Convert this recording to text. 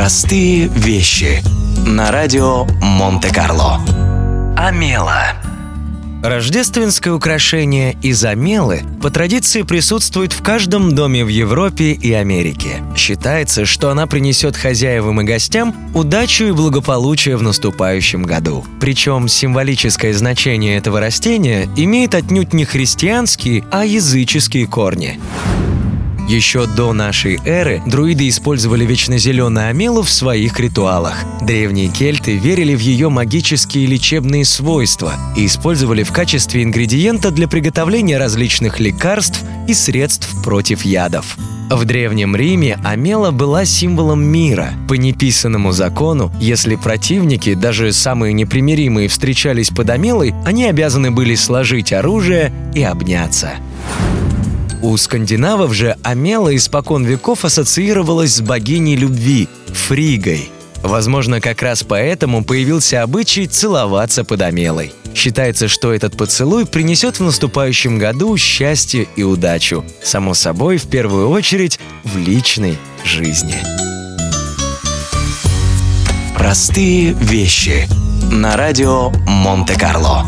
Простые вещи на радио Монте-Карло. Амела. Рождественское украшение из амелы по традиции присутствует в каждом доме в Европе и Америке. Считается, что она принесет хозяевам и гостям удачу и благополучие в наступающем году. Причем символическое значение этого растения имеет отнюдь не христианские, а языческие корни. Еще до нашей эры друиды использовали вечно зеленую амелу в своих ритуалах. Древние кельты верили в ее магические лечебные свойства и использовали в качестве ингредиента для приготовления различных лекарств и средств против ядов. В Древнем Риме Амела была символом мира. По неписанному закону, если противники, даже самые непримиримые, встречались под Амелой, они обязаны были сложить оружие и обняться. У скандинавов же Амела испокон веков ассоциировалась с богиней любви – Фригой. Возможно, как раз поэтому появился обычай целоваться под Амелой. Считается, что этот поцелуй принесет в наступающем году счастье и удачу. Само собой, в первую очередь, в личной жизни. Простые вещи на радио Монте-Карло.